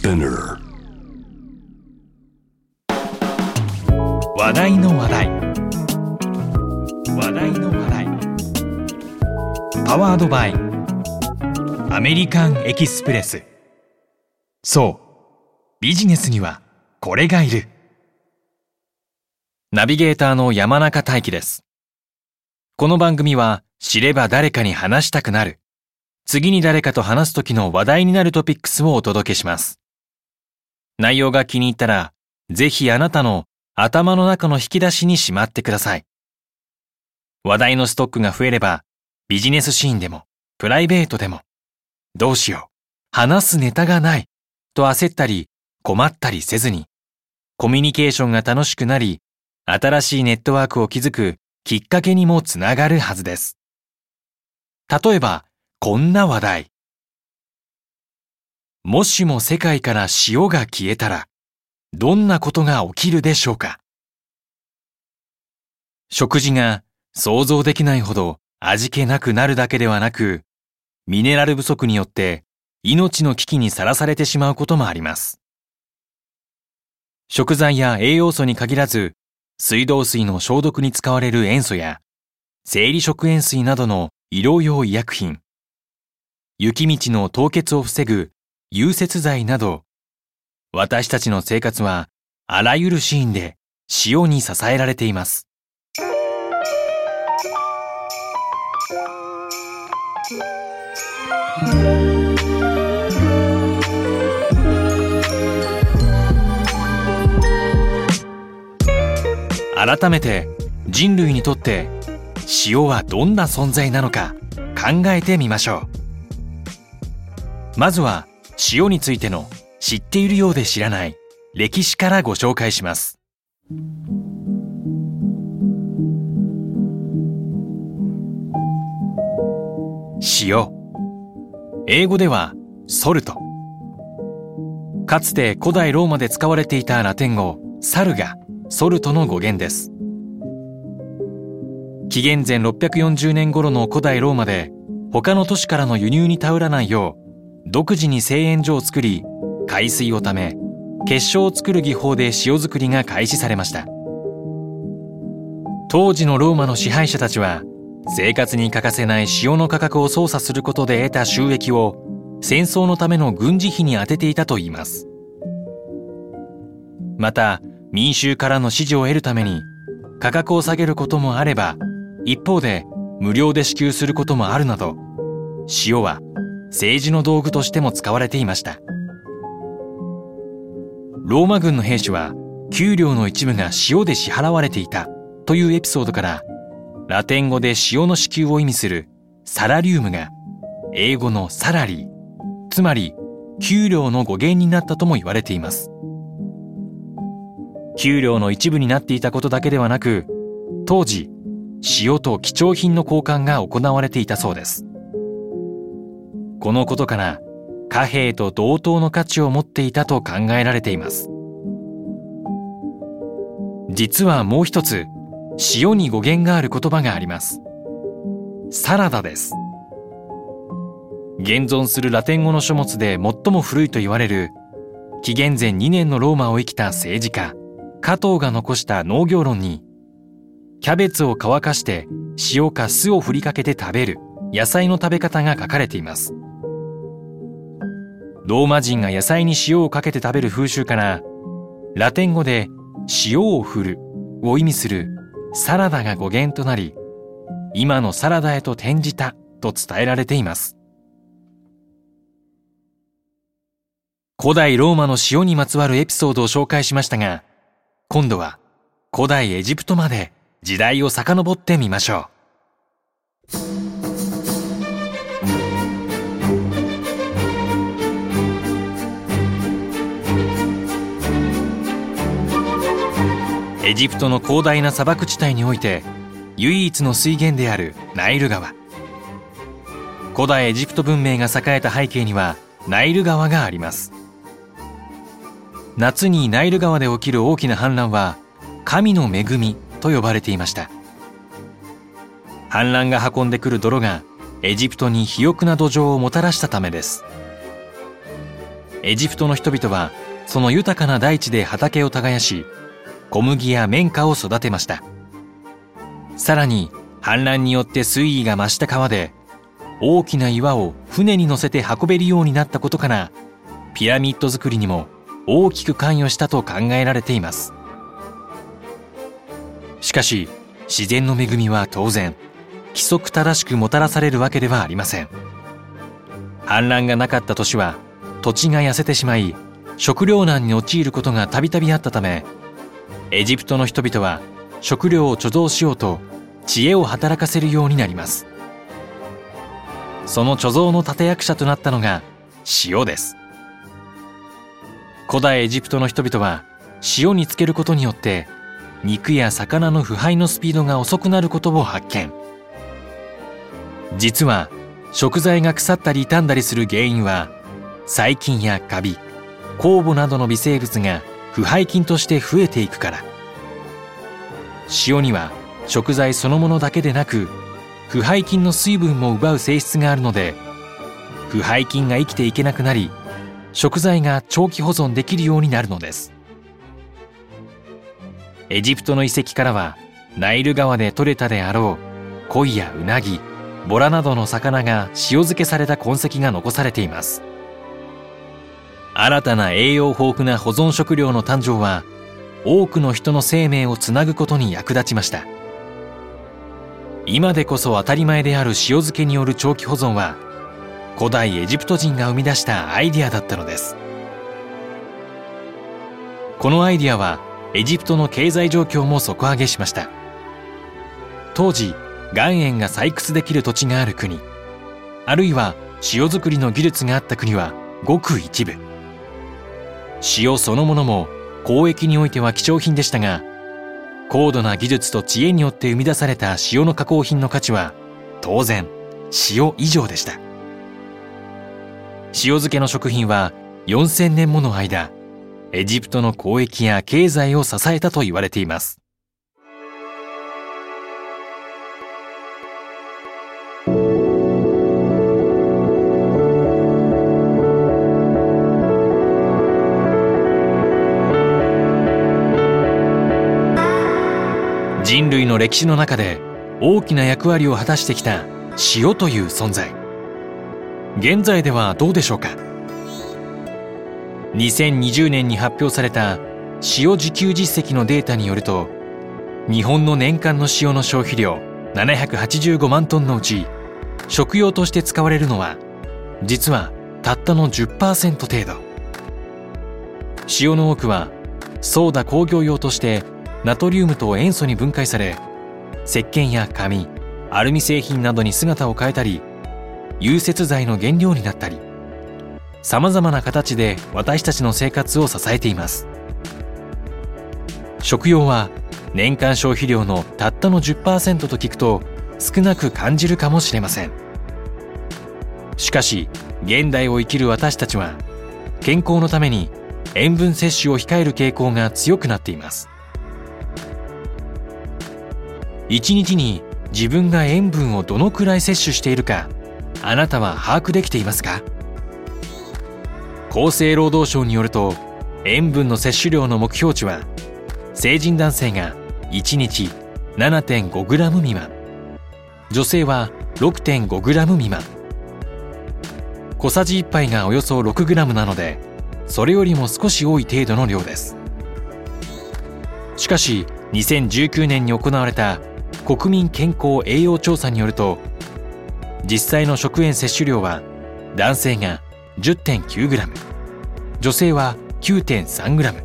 Spinner 話題の話題。話題の話題。パワードバイ。アメリカンエキスプレス。そう。ビジネスにはこれがいる。ナビゲーターの山中大輝です。この番組は知れば誰かに話したくなる。次に誰かと話す時の話題になるトピックスをお届けします。内容が気に入ったらぜひあなたの頭の中の引き出しにしまってください。話題のストックが増えれば、ビジネスシーンでも、プライベートでも、どうしよう、話すネタがない、と焦ったり、困ったりせずに、コミュニケーションが楽しくなり、新しいネットワークを築くきっかけにもつながるはずです。例えば、こんな話題。もしも世界から塩が消えたら、どんなことが起きるでしょうか？食事が想像できないほど味気なくなるだけではなく、ミネラル不足によって命の危機にさらされてしまうこともあります。食材や栄養素に限らず、水道水の消毒に使われる塩素や、生理食塩水などの医療用医薬品、雪道の凍結を防ぐ融雪剤など、私たちの生活はあらゆるシーンで塩に支えられています。改めて人類にとって塩はどんな存在なのか考えてみましょうまずは塩についての知っているようで知らない歴史からご紹介します。塩。英語ではソルト。かつて古代ローマで使われていたラテン語サルがソルトの語源です。紀元前640年頃の古代ローマで他の都市からの輸入に頼らないよう独自に製塩所を作り海水をため結晶を作る技法で塩作りが開始されました。当時のローマの支配者たちは生活に欠かせない塩の価格を操作することで得た収益を戦争のための軍事費に充てていたといいます。また民衆からの支持を得るために価格を下げることもあれば一方で無料で支給することもあるなど塩は政治の道具としても使われていました。ローマ軍の兵士は給料の一部が塩で支払われていたというエピソードからラテン語で塩の支給を意味するサラリウムが英語のサラリーつまり給料の語源になったとも言われています。給料の一部になっていたことだけではなく当時塩と貴重品の交換が行われていたそうです。このことから貨幣と同等の価値を持っていたと考えられています。実はもう一つ塩に語源がある言葉があります。サラダです。現存するラテン語の書物で最も古いと言われる紀元前2年のローマを生きた政治家加藤が残した農業論にキャベツを乾かして塩か酢を振りかけて食べる野菜の食べ方が書かれています。ローマ人が野菜に塩をかけて食べる風習からラテン語で塩を振るを意味するサラダが語源となり今のサラダへと転じたと伝えられています。古代ローマの塩にまつわるエピソードを紹介しましたが今度は古代エジプトまで時代を遡ってみましょう。エジプトの広大な砂漠地帯において唯一の水源であるナイル川。古代エジプト文明が栄えた背景にはナイル川があります。夏にナイル川で起きる大きな氾濫は神の恵みと呼ばれていました。氾濫が運んでくる泥がエジプトに肥沃な土壌をもたらしたためです。エジプトの人々はその豊かな大地で畑を耕し小麦や綿花を育てました。さらに氾濫によって水位が増した川で大きな岩を船に乗せて運べるようになったことからピラミッド作りにも大きく関与したと考えられています。しかし自然の恵みは当然規則正しくもたらされるわけではありません。氾濫がなかった年は土地が痩せてしまい食糧難に陥ることがたびたびあったためエジプトの人々は食料を貯蔵しようと知恵を働かせるようになります。その貯蔵の立役者となったのが塩です。古代エジプトの人々は塩につけることによって肉や魚の腐敗のスピードが遅くなることを発見。実は食材が腐ったり傷んだりする原因は細菌やカビ酵母などの微生物が腐敗菌として増えていくから。塩には食材そのものだけでなく腐敗菌の水分も奪う性質があるので腐敗菌が生きていけなくなり食材が長期保存できるようになるのです。エジプトの遺跡からはナイル川で採れたであろう鯉やウナギボラなどの魚が塩漬けされた痕跡が残されています。新たな栄養豊富な保存食料の誕生は多くの人の生命をつなぐことに役立ちました。今でこそ当たり前である塩漬けによる長期保存は古代エジプト人が生み出したアイディアだったのです。このアイディアはエジプトの経済状況も底上げしました。当時岩塩が採掘できる土地がある国あるいは塩作りの技術があった国はごく一部。塩そのものも交易においては貴重品でしたが高度な技術と知恵によって生み出された塩の加工品の価値は当然塩以上でした。塩漬けの食品は4000年もの間エジプトの交易や経済を支えたと言われています。人類の歴史の中で大きな役割を果たしてきた塩という存在。現在ではどうでしょうか？2020年に発表された塩自給実績のデータによると日本の年間の塩の消費量785万トンのうち食用として使われるのは実はたったの10%程度。塩の多くはソーダ工業用としてナトリウムと塩素に分解され石鹸や紙アルミ製品などに姿を変えたり融雪剤の原料になったりさまざまな形で私たちの生活を支えています。食用は年間消費量のたったの10%と聞くと少なく感じるかもしれません。しかし現代を生きる私たちは健康のために塩分摂取を控える傾向が強くなっています。1日に自分が塩分をどのくらい摂取しているかあなたは把握できていますか？厚生労働省によると塩分の摂取量の目標値は成人男性が1日 7.5g 未満女性は 6.5g 未満。小さじ1杯がおよそ 6g なのでそれよりも少し多い程度の量です。しかし2019年に行われた国民健康栄養調査によると実際の食塩摂取量は男性が 10.9g 女性は 9.3g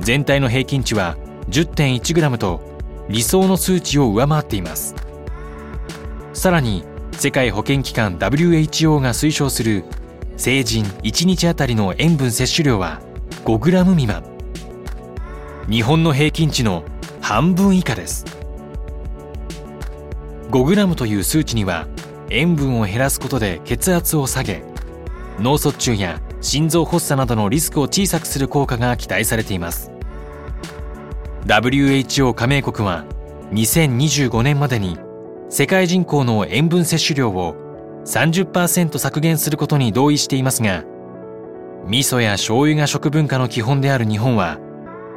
全体の平均値は 10.1g と理想の数値を上回っています。さらに世界保健機関 WHO が推奨する成人1日あたりの塩分摂取量は 5g 未満。日本の平均値の半分以下です。5g という数値には塩分を減らすことで血圧を下げ脳卒中や心臓発作などのリスクを小さくする効果が期待されています。WHO 加盟国は2025年までに世界人口の塩分摂取量を30%削減することに同意していますが味噌や醤油が食文化の基本である日本は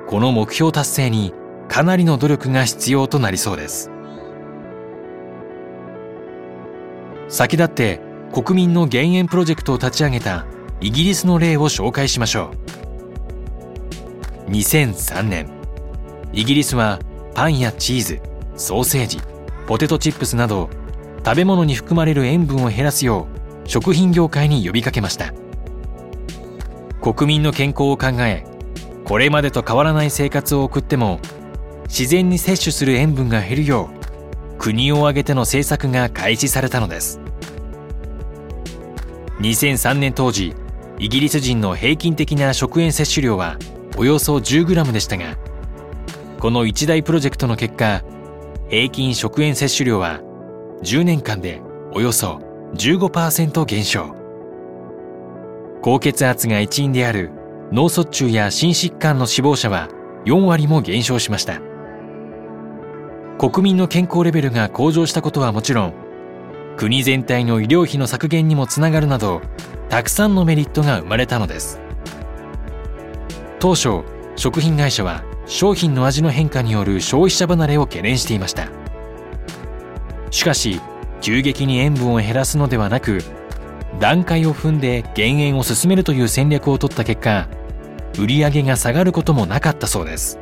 この目標達成にかなりの努力が必要となりそうです。先立って国民の減塩プロジェクトを立ち上げたイギリスの例を紹介しましょう。2003年イギリスはパンやチーズソーセージポテトチップスなど食べ物に含まれる塩分を減らすよう食品業界に呼びかけました。国民の健康を考えこれまでと変わらない生活を送っても自然に摂取する塩分が減るよう国を挙げての政策が開始されたのです。2003年当時イギリス人の平均的な食塩摂取量はおよそ 10g でしたがこの一大プロジェクトの結果平均食塩摂取量は10年間でおよそ15%減少。高血圧が一因である脳卒中や心疾患の死亡者は4割も減少しました。国民の健康レベルが向上したことはもちろん国全体の医療費の削減にもつながるなどたくさんのメリットが生まれたのです。当初食品会社は商品の味の変化による消費者離れを懸念していました。しかし急激に塩分を減らすのではなく段階を踏んで減塩を進めるという戦略を取った結果売り上げが下がることもなかったそうです。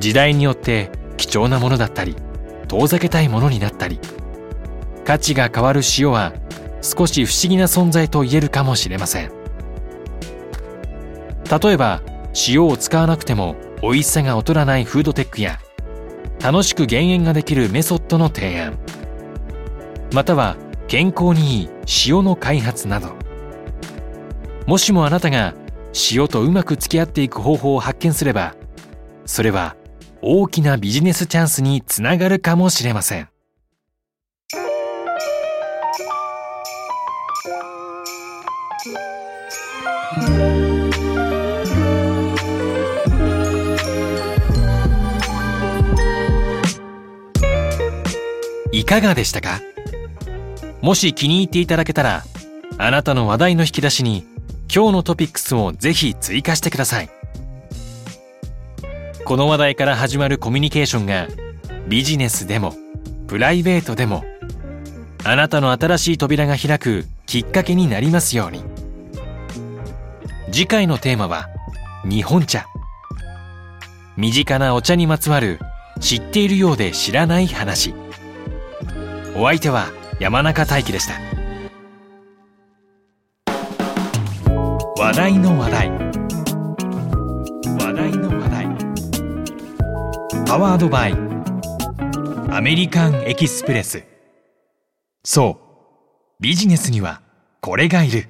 時代によって貴重なものだったり遠ざけたいものになったり。価値が変わる塩は少し不思議な存在と言えるかもしれません。例えば塩を使わなくても美味しさが劣らないフードテックや楽しく減塩ができるメソッドの提案。または健康にいい塩の開発など。もしもあなたが塩とうまく付き合っていく方法を発見すればそれは大きなビジネスチャンスにつながるかもしれません。いかがでしたか？もし気に入っていただけたらあなたの話題の引き出しに今日のトピックスをぜひ追加してください。この話題から始まるコミュニケーションがビジネスでもプライベートでもあなたの新しい扉が開くきっかけになりますように。次回のテーマは日本茶。身近なお茶にまつわる知っているようで知らない話。お相手は山中大輝でした。話題の話題。話題の話題。パワードバイ。アメリカンエキスプレス。そう。ビジネスにはこれがいる。